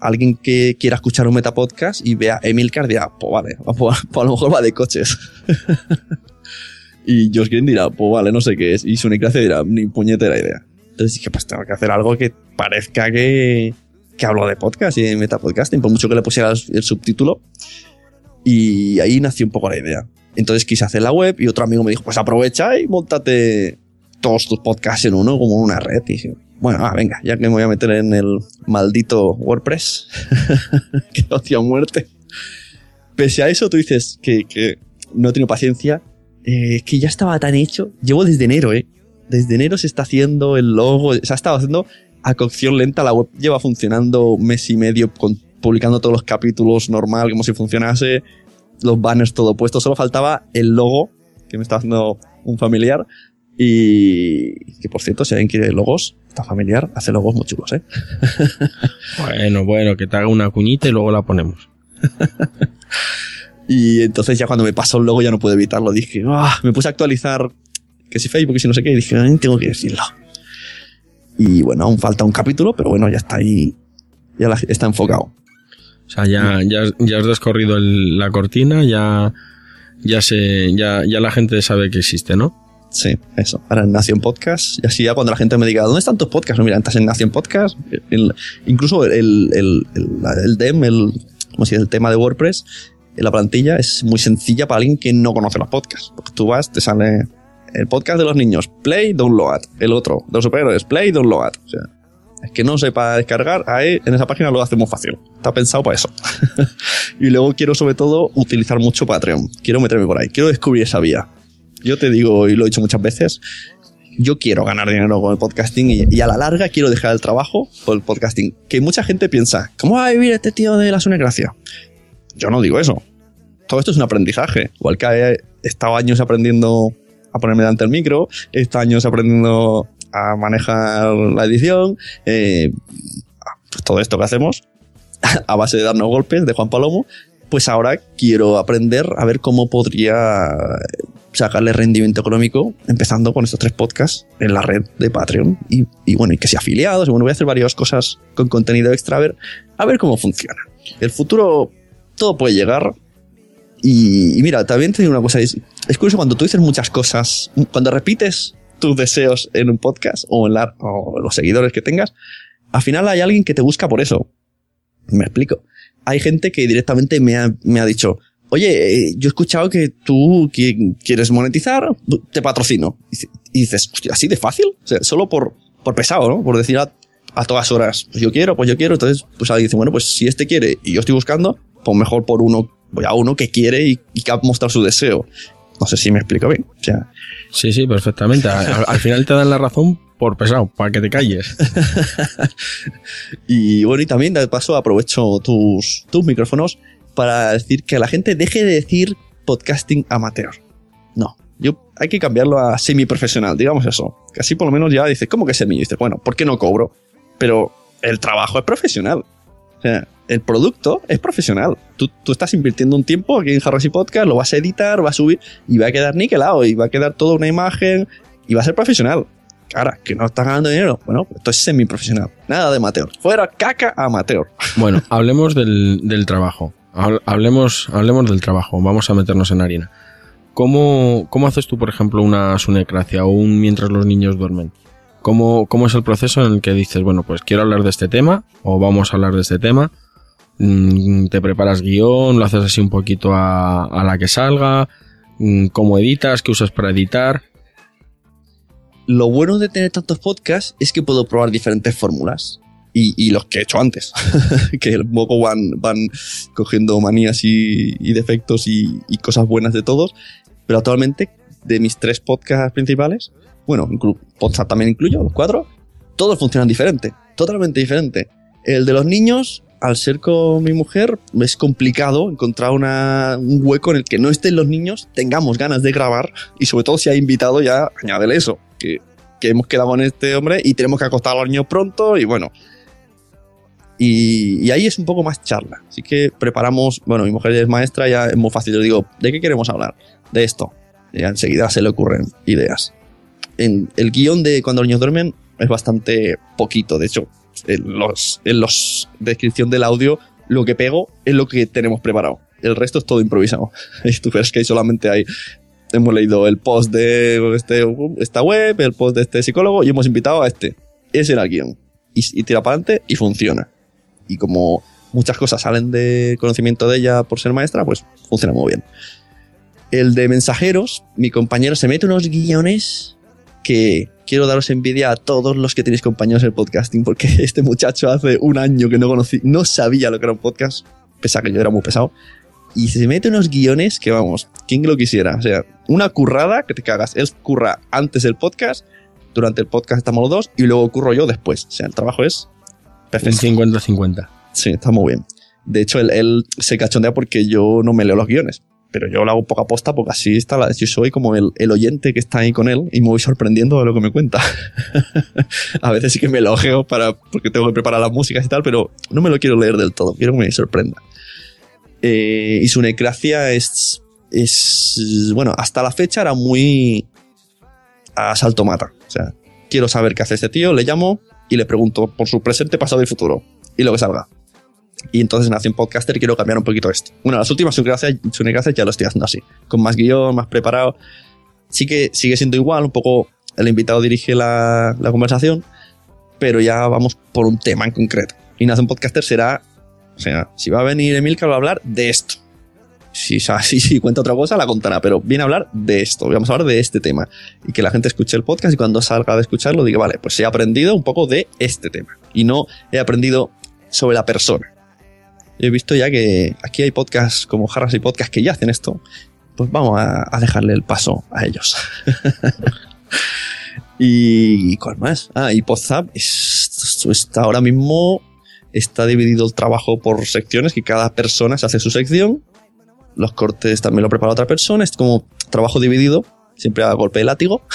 alguien que quiera escuchar un metapodcast y vea Emilcar dirá, pues vale, pues, a lo mejor va de coches. y Josh Green dirá, pues vale, no sé qué es. Y Sunecracia dirá, ni puñetera idea. Entonces dije, pues tengo que hacer algo que parezca que, que hablo de podcast y de metapodcasting, por mucho que le pusiera el subtítulo. Y ahí nació un poco la idea. Entonces quise hacer la web y otro amigo me dijo, pues aprovecha y montate todos tus podcasts en uno, como una red. Y dije, bueno, ah, venga, ya que me voy a meter en el maldito WordPress, que odio a muerte. Pese a eso, tú dices que, que no he tenido paciencia, eh, que ya estaba tan hecho. Llevo desde enero, ¿eh? Desde enero se está haciendo el logo, se ha estado haciendo a cocción lenta. La web lleva funcionando un mes y medio, con, publicando todos los capítulos normal, como si funcionase, los banners todo puesto. Solo faltaba el logo, que me está haciendo un familiar. Y que por cierto, si alguien quiere logos, está familiar, hace logos muy chulos, ¿eh? Bueno, bueno, que te haga una cuñita y luego la ponemos. Y entonces ya cuando me pasó el logo ya no pude evitarlo. Dije, "Ah", me puse a actualizar que si Facebook, que si no sé qué, y dije, "Ay, tengo que decirlo. Y bueno, aún falta un capítulo, pero bueno, ya está ahí, ya está enfocado. O sea, ya, ya, ya has descorrido el- la cortina, ya, ya se, ya, ya la gente sabe que existe, ¿no? Sí, eso. Ahora en Nación Podcast, y así ya cuando la gente me diga, ¿dónde están tus podcasts? No, mira, estás en Nación Podcast. el- incluso el, el, el, DEM, el, como si el tema de WordPress, la plantilla es muy sencilla para alguien que no conoce los podcasts. Porque tú vas, te sale el podcast de los niños, play, download. El otro, de los superhéroes, play, download. O sea, que no sepa descargar, ahí en esa página lo hacemos fácil. Está pensado para eso. y luego quiero sobre todo utilizar mucho Patreon. Quiero meterme por ahí, quiero descubrir esa vía. Yo te digo, y lo he dicho muchas veces, yo quiero ganar dinero con el podcasting y, a la larga quiero dejar el trabajo por el podcasting. Que mucha gente piensa, ¿cómo va a vivir este tío de la Gracia? Yo no digo eso. Todo esto es un aprendizaje. Igual que he estado años aprendiendo a ponerme delante del micro, he estado años aprendiendo a manejar la edición, eh, pues todo esto que hacemos a base de darnos golpes de Juan Palomo, pues ahora quiero aprender a ver cómo podría sacarle rendimiento económico empezando con estos tres podcasts en la red de Patreon y, bueno, y que sea afiliados. Bueno, voy a hacer varias cosas con contenido extra a ver, a ver cómo funciona. El futuro, todo puede llegar. Y, y mira, también te digo una cosa, es, es curioso cuando tú dices muchas cosas, cuando repites tus deseos en un podcast o en la, o los seguidores que tengas, al final hay alguien que te busca por eso. Me explico. Hay gente que directamente me ha, me ha dicho, oye, eh, yo he escuchado que tú qui- quieres monetizar, te patrocino. Y dice- Y dices, así de fácil. Solo por, por pesado, ¿no? Por decir a, a todas horas, pues yo quiero, pues yo quiero. Entonces, pues alguien dice, bueno, pues si este quiere y yo estoy buscando, pues mejor por uno, voy a uno que quiere y, y que ha mostrado su deseo. No sé si me explico bien. O sea, Sí, sí, perfectamente. Al, al final te dan la razón por pesado, para que te calles. Y bueno, y también de paso aprovecho tus, tus micrófonos para decir que la gente deje de decir podcasting amateur. No, yo hay que cambiarlo a semiprofesional, digamos eso. Que así por lo menos ya dices, ¿cómo que semi? Y dices, bueno, ¿por qué no cobro? Pero el trabajo es profesional. O sea, el producto es profesional. Tú, tú estás invirtiendo un tiempo aquí en Harris y Podcast, lo vas a editar, va a subir y va a quedar niquelado y va a quedar toda una imagen y va a ser profesional. Ahora, que no estás ganando dinero. Bueno, esto es semiprofesional. Nada de amateur. Fuera caca amateur. Bueno, hablemos del, del trabajo. Habl- Hablemos, hablemos del trabajo. Vamos a meternos en harina. ¿Cómo, ¿Cómo haces tú, por ejemplo, una sunecracia o un mientras los niños duermen? ¿Cómo, ¿Cómo es el proceso en el que dices, bueno, pues quiero hablar de este tema o vamos a hablar de este tema? Mm, Te preparas guion, lo haces así un poquito a, la que salga. Mm, ¿Cómo editas? ¿Qué usas para editar? Lo bueno de tener tantos podcasts es que puedo probar diferentes fórmulas. Y, los que he hecho antes. que un poco van, van cogiendo manías y, defectos y, y cosas buenas de todos. Pero actualmente, de mis tres podcasts principales, bueno, podcast también incluyo, los cuatro, todos funcionan diferente. Totalmente diferente. El de los niños, al ser con mi mujer, es complicado encontrar un hueco en el que no estén los niños, tengamos ganas de grabar y sobre todo si hay invitado ya añádele eso, que, que hemos quedado con este hombre y tenemos que acostar a los niños pronto y bueno. Y, ahí es un poco más charla. Así que preparamos, bueno, mi mujer es maestra, ya es muy fácil. Yo digo, ¿de qué queremos hablar? De esto. Y enseguida se le ocurren ideas. En el guion de Cuando los niños duermen es bastante poquito. De hecho, en los, en los descripción del audio, lo que pego es lo que tenemos preparado. El resto es todo improvisado. Y tú ves que ahí solamente hay. Hemos leído el post de este, esta web, el post de este psicólogo y hemos invitado a este. Ese era el guion. Y, y tira para adelante y funciona. Y como muchas cosas salen de conocimiento de ella por ser maestra, pues funciona muy bien. El de mensajeros, mi compañero se mete unos guiones que quiero daros envidia a todos los que tenéis compañeros en podcasting, porque este muchacho hace un año que no conocí, no sabía lo que era un podcast, pese a que yo era muy pesado, y se mete unos guiones que vamos, quien lo quisiera, o sea, una currada que te cagas, él curra antes del podcast, durante el podcast estamos los dos, y luego curro yo después, o sea, el trabajo es perfecto. 50-50. Sí, está muy bien. De hecho, él, él se cachondea porque yo no me leo los guiones. Pero yo lo hago poca posta porque así está la, soy como el, el oyente que está ahí con él y me voy sorprendiendo de lo que me cuenta. a veces sí que me elogio para, porque tengo que preparar las músicas y tal, pero no me lo quiero leer del todo, quiero que me sorprenda. Eh, y su necracia es, es, bueno, hasta la fecha era muy a salto mata. O sea, quiero saber qué hace este tío, le llamo y le pregunto por su presente, pasado y futuro. Y lo que salga. Y entonces en Acción Podcaster quiero cambiar un poquito esto. Bueno, las últimas Sunecracias ya lo estoy haciendo así. Con más guion, más preparado. Sí que sigue siendo igual, un poco el invitado dirige la, la conversación, pero ya vamos por un tema en concreto. Y Nación Podcaster será, o sea, si va a venir Emilcar va a hablar de esto. Si, si, si cuenta otra cosa, la contará, pero viene a hablar de esto. Vamos a hablar de este tema. Y que la gente escuche el podcast y cuando salga de escucharlo diga, vale, pues he aprendido un poco de este tema. Y no he aprendido sobre la persona. He visto ya que aquí hay podcasts como Harras y Podcast que ya hacen esto. Pues vamos a, dejarle el paso a ellos. y ¿cuál más? Ah, y Podzap es- está ahora mismo está dividido el trabajo por secciones que cada persona se hace su sección. Los cortes también lo prepara otra persona. Es como trabajo dividido, siempre a golpe de látigo.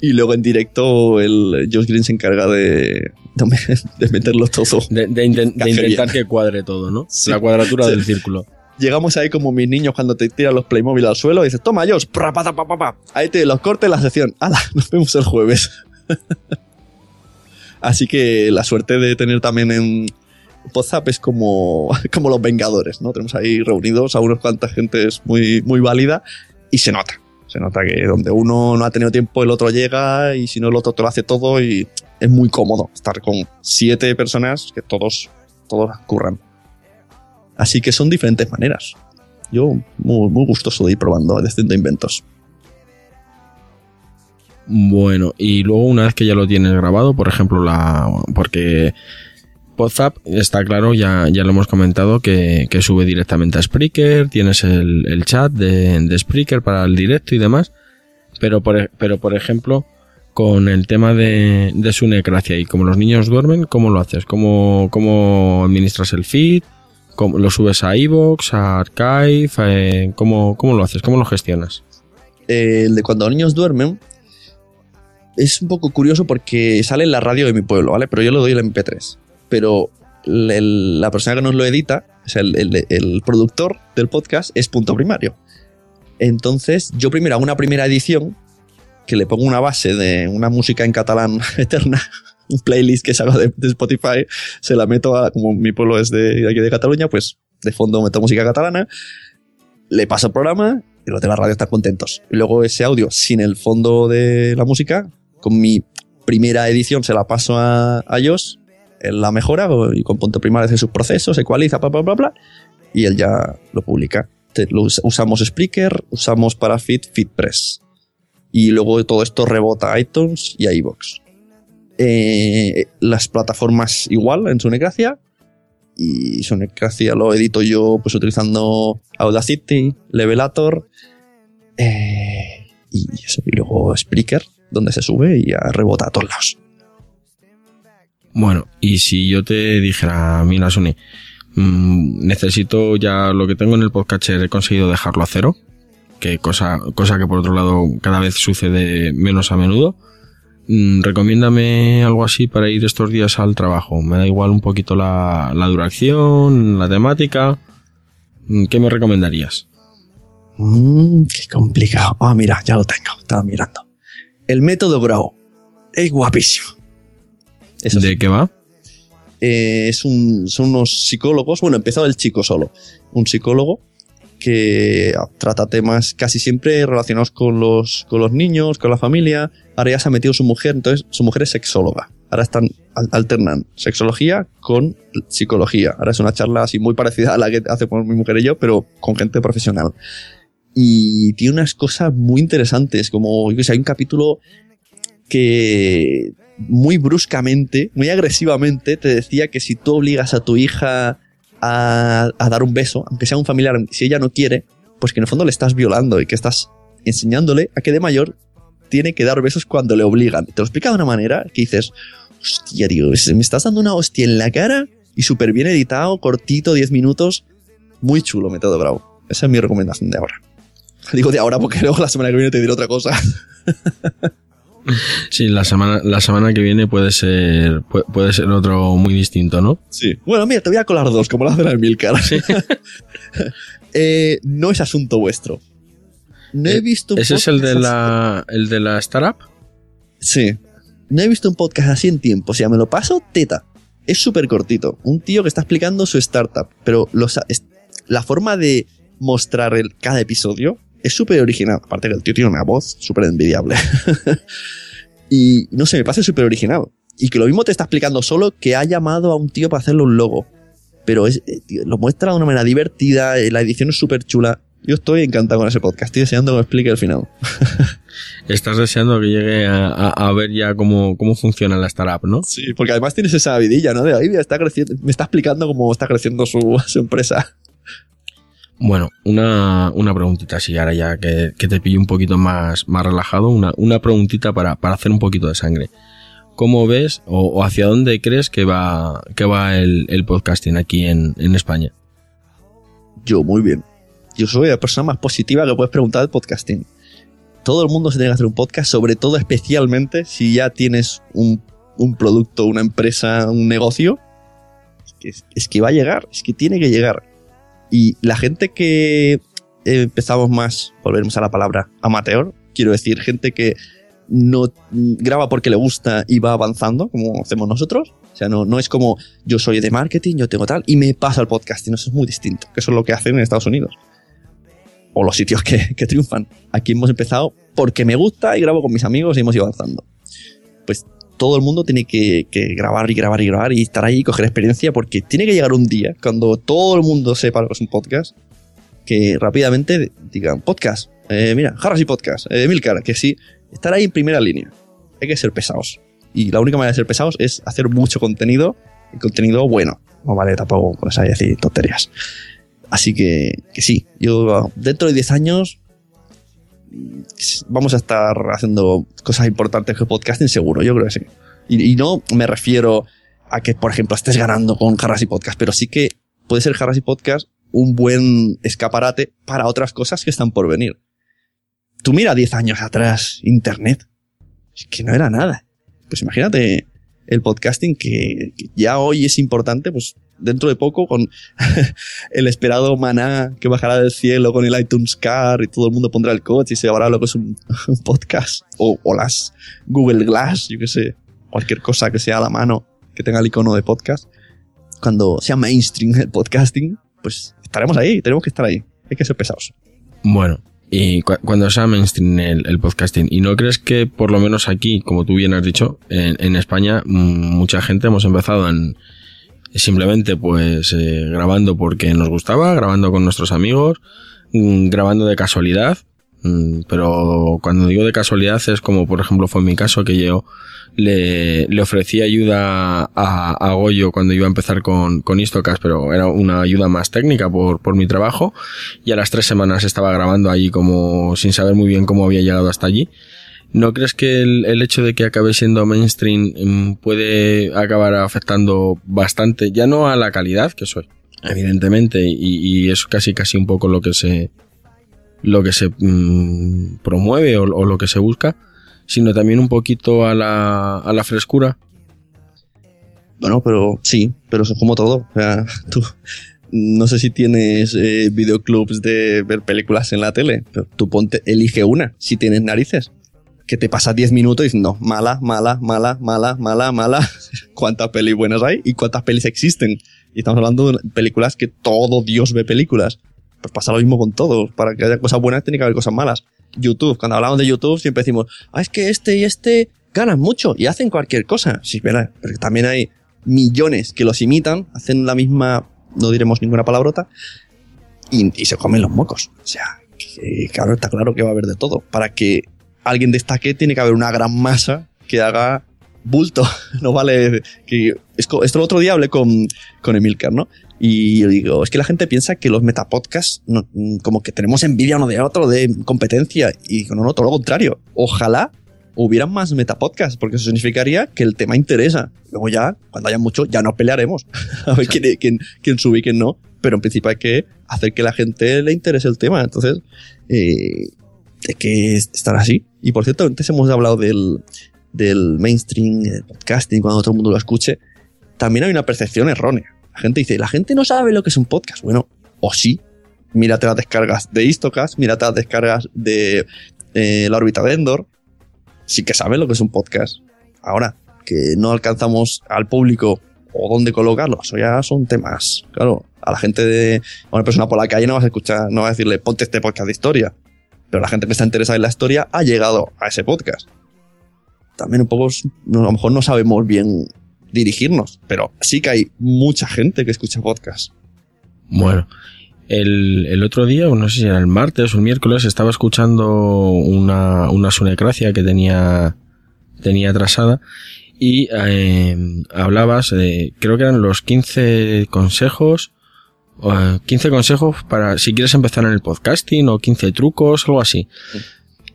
y luego en directo el Josh Green se encarga de, de meterlo todo. De, de inten- de Café intentar que cuadre todo, ¿no? Sí. La cuadratura Sí. del círculo. Llegamos ahí como mis niños cuando te tiran los Playmobil al suelo y dices, toma Josh, pra, pa, pa, pa, pa". ahí te los cortes la sección. ¡Hala! Nos vemos el jueves. Así que la suerte de tener también en WhatsApp es como, como los Vengadores, ¿no? Tenemos ahí reunidos a unas cuantas gentes muy, muy válida y se nota. Se nota que donde uno no ha tenido tiempo, el otro llega y si no, el otro te lo hace todo y es muy cómodo estar con siete personas que todos, todos curran. Así que son diferentes maneras. Yo muy, muy gustoso de ir probando distintos inventos. Bueno, y luego una vez que ya lo tienes grabado, por ejemplo, la. Porque WhatsApp está claro, ya, ya lo hemos comentado, que, que sube directamente a Spreaker, tienes el, el chat de, de Spreaker para el directo y demás. Pero por, e- pero por ejemplo, con el tema de, de Sunecracia y como los niños duermen, ¿cómo lo haces? ¿Cómo, cómo administras el feed? ¿Cómo, ¿Lo subes a iVoox, a Archive? Eh, ¿cómo, ¿Cómo lo haces? ¿Cómo lo gestionas? Eh, el de cuando los niños duermen es un poco curioso porque sale en la radio de mi pueblo, ¿vale? Pero yo le doy el MP3. Pero la persona que nos lo edita, o sea, el, productor del podcast es punto primario. Entonces, yo primero hago una primera edición que le pongo una base de una música en catalán eterna, un playlist que salgo de, Spotify, se la meto a, como mi pueblo es de, aquí de Cataluña, pues de fondo meto música catalana, le paso el programa y los de la radio están contentos. Y luego ese audio sin el fondo de la música, con mi primera edición se la paso a, a él la mejora y con punto primario hace sus procesos, ecualiza, bla, bla, bla, bla, y él ya lo publica. Usamos Spreaker, usamos para Feed, FeedPress. Y luego todo esto rebota a iTunes y a iVoox. Eh, las plataformas igual en Sunecracia. Y Sunecracia lo edito yo pues utilizando Audacity, Levelator. eh, y eso. Y luego Spreaker, donde se sube y rebota a todos lados. Bueno, y si yo te dijera, mira, Sony, mm, necesito ya lo que tengo en el podcatcher, he conseguido dejarlo a cero, que cosa, cosa que por otro lado cada vez sucede menos a menudo. Mm, recomiéndame algo así para ir estos días al trabajo. Me da igual un poquito la, la duración, la temática. Mm, ¿Qué me recomendarías? Mm, qué complicado. Ah, mira, ya lo tengo. Estaba mirando. El método Grau. Es guapísimo. Eso sí. ¿De qué va? Eh, es un, son unos psicólogos. Bueno, empezó el chico solo. Un psicólogo que trata temas casi siempre relacionados con los, con los niños, con la familia. Ahora ya se ha metido su mujer, entonces su mujer es sexóloga. Ahora están al- alternan sexología con psicología. Ahora es una charla así muy parecida a la que hace con mi mujer y yo, pero con gente profesional. Y tiene unas cosas muy interesantes, como yo sé, hay un capítulo que muy bruscamente, muy agresivamente, te decía que si tú obligas a tu hija a, dar un beso, aunque sea un familiar, si ella no quiere, pues que en el fondo le estás violando y que estás enseñándole a que de mayor tiene que dar besos cuando le obligan. Te lo explica de una manera que dices, hostia, tío, me estás dando una hostia en la cara y súper bien editado, cortito, 10 minutos, muy chulo, método bravo. Esa es mi recomendación de ahora. Digo de ahora porque luego la semana que viene te diré otra cosa. Sí, la semana, la semana que viene puede ser, puede, ser otro muy distinto, ¿no? Sí. Bueno, mira, te voy a colar dos, como lo hacen en Milcar. eh, no es asunto vuestro. No he Eh, visto un ¿Ese es el de la, el de la startup? Sí. No he visto un podcast así en tiempo. O sea, me lo paso teta. Es súper cortito. Un tío que está explicando su startup. Pero los, la forma de mostrar el, cada episodio es súper original. Aparte que el tío tiene una voz súper envidiable. y no sé, me parece súper original. Y que lo mismo te está explicando solo que ha llamado a un tío para hacerle un logo. Pero es, eh, tío, lo muestra de una manera divertida, eh, la edición es súper chula. Yo estoy encantado con ese podcast, estoy deseando que me explique el final. Estás deseando que llegue a, a- a ver ya cómo, cómo funciona la startup, ¿no? Sí, porque además tienes esa vidilla, ¿no? De ahí está creciendo, me está explicando cómo está creciendo su, su empresa. Bueno, una, una preguntita así, ahora ya que, que te pillo un poquito más, más relajado, una, una preguntita para, para hacer un poquito de sangre. ¿Cómo ves o, o hacia dónde crees que va, que va el, el podcasting aquí en, en España? Yo, muy bien. Yo soy la persona más positiva que puedes preguntar del podcasting. Todo el mundo se tiene que hacer un podcast, sobre todo especialmente si ya tienes un, un producto, una empresa, un negocio. Es que, es que va a llegar, es que tiene que llegar. Y la gente que eh, empezamos más, volvemos a la palabra amateur, quiero decir, gente que no graba porque le gusta y va avanzando, como hacemos nosotros. O sea, no, no es como yo soy de marketing, yo tengo tal, y me pasa el podcasting. Eso es muy distinto, que eso es lo que hacen en Estados Unidos. o los sitios que, que triunfan. Aquí hemos empezado porque me gusta y grabo con mis amigos y hemos ido avanzando. Pues todo el mundo tiene que, grabar y grabar y grabar y estar ahí y coger experiencia porque tiene que llegar un día cuando todo el mundo sepa lo que es un podcast que rápidamente digan podcast. Eh, mira, Harras y podcast. Eh, Milcar, que sí, estar ahí en primera línea. Hay que ser pesados. Y la única manera de ser pesados es hacer mucho contenido y contenido bueno. No vale tampoco con esa decir tonterías. Así que, que sí, yo dentro de 10 años vamos a estar haciendo cosas importantes con podcasting seguro, yo creo que sí. Y, no me refiero a que, por ejemplo, estés ganando con Harras y Podcast, pero sí que puede ser Harras y Podcast un buen escaparate para otras cosas que están por venir. Tú mira 10 años atrás, Internet. Es que no era nada. Pues imagínate el podcasting que ya hoy es importante, pues dentro de poco con el esperado maná que bajará del cielo con el iTunes Car y todo el mundo pondrá el coche y se habrá lo que es un, podcast o, las Google Glass, yo que sé, cualquier cosa que sea a la mano que tenga el icono de podcast. Cuando sea mainstream el podcasting, pues estaremos ahí, tenemos que estar ahí. Hay que ser pesados. Bueno, y cu cuando sea mainstream el, podcasting, ¿y no crees que por lo menos aquí, como tú bien has dicho, en, en España mucha gente hemos empezado en simplemente pues eh, grabando porque nos gustaba, grabando con nuestros amigos, mmm, grabando de casualidad, mmm, pero cuando digo de casualidad es como por ejemplo fue en mi caso que yo le, le ofrecí ayuda a, a, Goyo cuando iba a empezar con, con Istocast, pero era una ayuda más técnica por, por mi trabajo y a las tres semanas estaba grabando allí como sin saber muy bien cómo había llegado hasta allí. ¿No crees que el, el, hecho de que acabe siendo mainstream mmm, puede acabar afectando bastante, ya no a la calidad que soy, evidentemente, y, y es casi casi un poco lo que se lo que se mmm, promueve o, o, lo que se busca, sino también un poquito a la, a la frescura? Bueno, pero sí, pero es como todo. O sea, tú, no sé si tienes eh, videoclubs de ver películas en la tele, pero tú ponte, elige una, si tienes narices que te pasas 10 minutos diciendo mala, mala, mala, mala, mala, mala. ¿Cuántas pelis buenas hay y cuántas pelis existen? Y estamos hablando de películas que todo Dios ve películas. Pues pasa lo mismo con todo. Para que haya cosas buenas tiene que haber cosas malas. YouTube, cuando hablamos de YouTube siempre decimos, ah, es que este y este ganan mucho y hacen cualquier cosa. Sí, verdad, pero también hay millones que los imitan, hacen la misma, no diremos ninguna palabrota, y, se comen los mocos. O sea, claro, está claro que va a haber de todo. Para que alguien destaque, tiene que haber una gran masa que haga bulto. No vale que. Esto el otro día hablé con, con Emilcar, ¿no? Y yo digo, es que la gente piensa que los metapodcasts, no, como que tenemos envidia uno de otro, de competencia. Y digo, no, no, todo lo contrario. Ojalá hubieran más metapodcasts, porque eso significaría que el tema interesa. Luego ya, cuando haya mucho, ya nos pelearemos. A ver quién, quién, quién sube y quién no. Pero en principio hay que hacer que la gente le interese el tema. Entonces, eh, hay que estar así. Y por cierto, antes hemos hablado del, del mainstream, el podcasting, cuando todo el mundo lo escuche. También hay una percepción errónea. La gente dice, la gente no sabe lo que es un podcast. Bueno, o sí. Mírate las descargas de Istocast, mírate las descargas de eh, la órbita de Endor. Sí que saben lo que es un podcast. Ahora, que no alcanzamos al público o dónde colocarlo, eso ya son temas. Claro, a la gente de a una persona por la calle no vas a escuchar, no vas a decirle, ponte este podcast de historia la gente que está interesada en la historia ha llegado a ese podcast. También un poco, a lo mejor no sabemos bien dirigirnos, pero sí que hay mucha gente que escucha podcast. Bueno, el, el otro día, no sé si era el martes o el miércoles, estaba escuchando una, una sunecracia que tenía, tenía atrasada y eh, hablabas, de, creo que eran los 15 consejos 15 consejos para si quieres empezar en el podcasting o 15 trucos, algo así.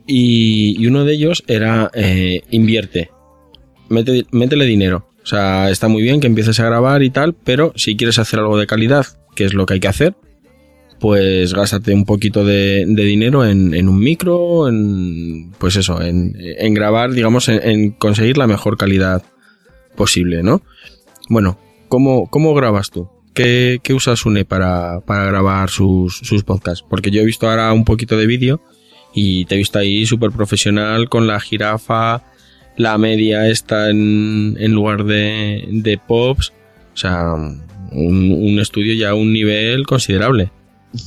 Y, y uno de ellos era eh, invierte, Mete, métele dinero. O sea, está muy bien que empieces a grabar y tal, pero si quieres hacer algo de calidad, que es lo que hay que hacer, pues gástate un poquito de, de dinero en, en, un micro, en, pues eso, en, en grabar, digamos, en, en, conseguir la mejor calidad posible, ¿no? Bueno, ¿cómo, cómo grabas tú? ¿Qué, qué usa Sune para, para grabar sus, sus podcasts? Porque yo he visto ahora un poquito de vídeo y te he visto ahí súper profesional con la jirafa, la media esta en, en lugar de, de pops. O sea, un, estudio ya a un nivel considerable.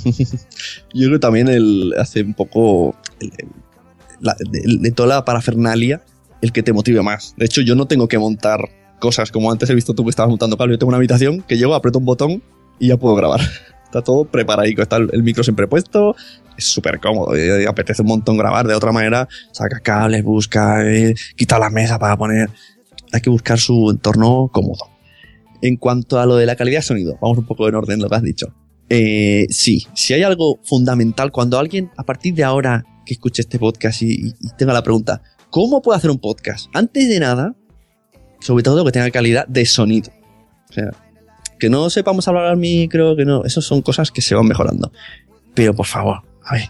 Yo creo que también el, hace un poco de, de toda la parafernalia el que te motive más. De hecho, yo no tengo que montar cosas como antes he visto tú que estabas montando cable. Yo tengo una habitación que llego, aprieto un botón y ya puedo grabar. Está todo preparadico, está el, micro siempre puesto, es súper cómodo. apetece un montón grabar de otra manera. Saca cables, busca, eh, quita la mesa para poner. Hay que buscar su entorno cómodo. En cuanto a lo de la calidad de sonido, vamos un poco en orden lo que has dicho. Eh, sí, si hay algo fundamental, cuando alguien a partir de ahora que escuche este podcast y tenga la pregunta, ¿cómo puedo hacer un podcast? Antes de nada, sobre todo que tenga calidad de sonido. O sea, que no sepamos hablar al micro, que no, esas son cosas que se van mejorando. Pero por favor, a ver,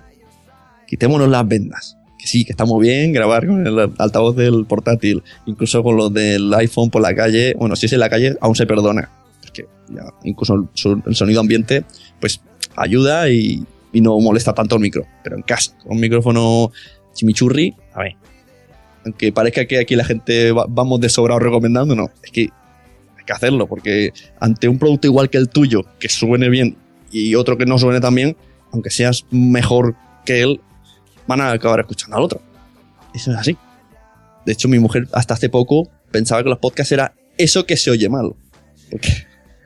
quitémonos las vendas. Que sí, que está muy bien grabar con el altavoz del portátil, incluso con los del iPhone por la calle. Bueno, si es en la calle, aún se perdona. Porque ya, incluso el, sonido ambiente, pues ayuda y, y no molesta tanto el micro. Pero en casa, con un micrófono chimichurri, a ver. Aunque parezca que aquí la gente va- vamos de sobrado recomendando, no. Es que hay que hacerlo, porque ante un producto igual que el tuyo, que suene bien, y otro que no suene tan bien, aunque seas mejor que él, van a acabar escuchando al otro. Eso es así. De hecho, mi mujer hasta hace poco pensaba que los podcasts era eso que se oye mal. Porque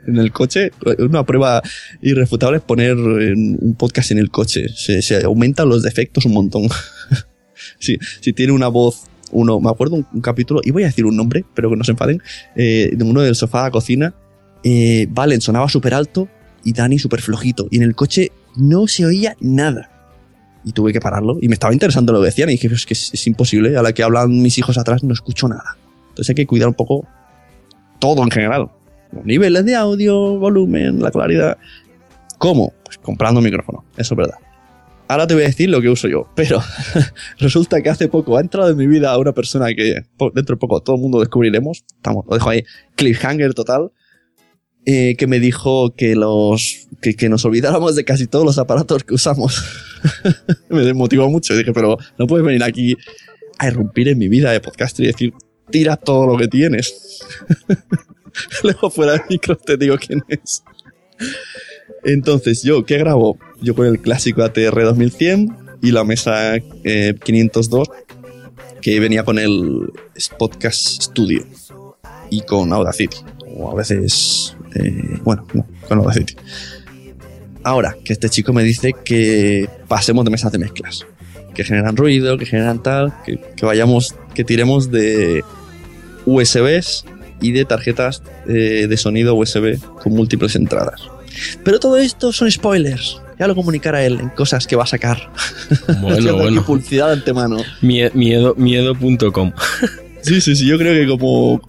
en el coche, una prueba irrefutable es poner un podcast en el coche. Se, se aumentan los defectos un montón. si, si tiene una voz, uno, me acuerdo un, capítulo, y voy a decir un nombre, pero que no se enfaden, eh, uno del sofá a la cocina, eh, Valen sonaba súper alto y Dani súper flojito. Y en el coche no se oía nada. Y tuve que pararlo. Y me estaba interesando lo que decían. Y dije, es que es, es imposible. A la que hablan mis hijos atrás no escucho nada. Entonces hay que cuidar un poco todo en general. Los niveles de audio, volumen, la claridad. ¿Cómo? Pues comprando un micrófono. Eso es verdad. Ahora te voy a decir lo que uso yo. Pero resulta que hace poco ha entrado en mi vida una persona que dentro de poco todo el mundo descubriremos. Estamos, lo dejo ahí. Cliffhanger total eh, que me dijo que los que, nos olvidáramos de casi todos los aparatos que usamos. me desmotivó mucho. Dije, pero no puedes venir aquí a irrumpir en mi vida de podcaster y decir, tira todo lo que tienes. Luego fuera del micro te digo quién es. Entonces, yo, ¿qué grabo? Yo con el clásico ATR 2100 y la mesa eh, 502 que venía con el Podcast Studio y con Audacity. O a veces, eh, bueno, no, con Audacity. Ahora, que este chico me dice que pasemos de mesas de mezclas. Que generan ruido, que generan tal, que, que vayamos, que tiremos de USBs y de tarjetas eh, de sonido USB con múltiples entradas. Pero todo esto son spoilers. Ya lo comunicará él en cosas que va a sacar. Bueno, publicidad de antemano. Mie- Miedo, miedo.com. Sí, sí, sí, yo creo que como,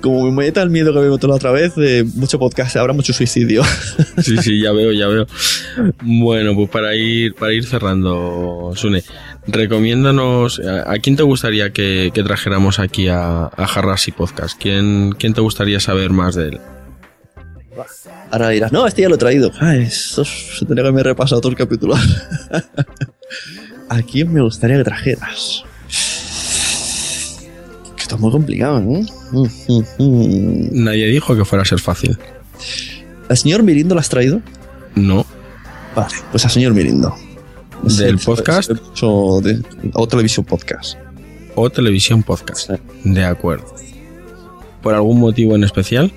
como me meta el miedo que me metió la otra vez, eh, mucho podcast, habrá mucho suicidio. Sí, sí, ya veo, ya veo. Bueno, pues para ir, para ir cerrando, Sune, recomiéndanos, ¿a, a quién te gustaría que, que trajéramos aquí a, a Jarras y Podcast? ¿Quién, ¿Quién te gustaría saber más de él? Ahora dirás, no, este ya lo he traído. Ay, eso se tendría que haber repasado todo el capítulo. ¿A quién me gustaría que trajeras? Que está muy complicado, ¿no? Mm, mm, mm. Nadie dijo que fuera a ser fácil. ¿Al señor Mirindo lo has traído? No. Vale, pues al señor Mirindo. ¿Del Sí, podcast? O, de, o televisión podcast. O televisión podcast. Sí. De acuerdo. ¿Por algún motivo en especial?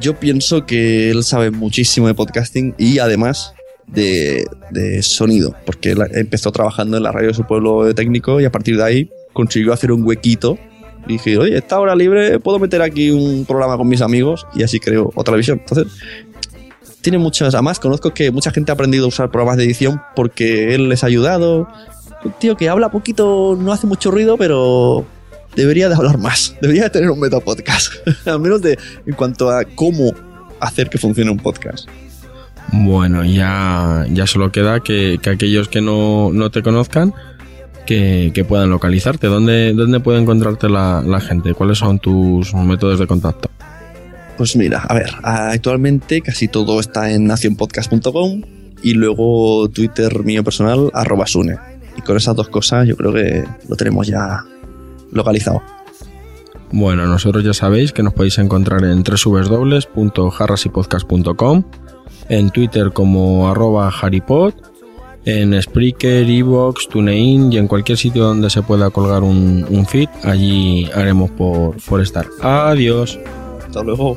Yo pienso que él sabe muchísimo de podcasting y además de, de sonido, porque él empezó trabajando en la radio de su pueblo de técnico y a partir de ahí consiguió hacer un huequito. Y dije, oye, esta hora libre puedo meter aquí un programa con mis amigos y así creo otra televisión. Entonces, tiene muchas. Además, conozco que mucha gente ha aprendido a usar programas de edición porque él les ha ayudado. Un tío que habla poquito, no hace mucho ruido, pero debería de hablar más. Debería de tener un meta podcast. Al menos de, en cuanto a cómo hacer que funcione un podcast. Bueno, ya, ya solo queda que, que aquellos que no, no te conozcan que, que puedan localizarte. ¿Dónde, dónde puede encontrarte la, la gente? ¿Cuáles son tus métodos de contacto? Pues mira, a ver, actualmente casi todo está en nacionpodcast.com y luego Twitter mío personal, arroba Sune. Y con esas dos cosas yo creo que lo tenemos ya localizado. Bueno, nosotros ya sabéis que nos podéis encontrar en www.jarrasypodcast.com, en Twitter como arroba haripod, en Spreaker, Evox, TuneIn y en cualquier sitio donde se pueda colgar un, feed, allí haremos por, por estar. Adiós. Hasta luego.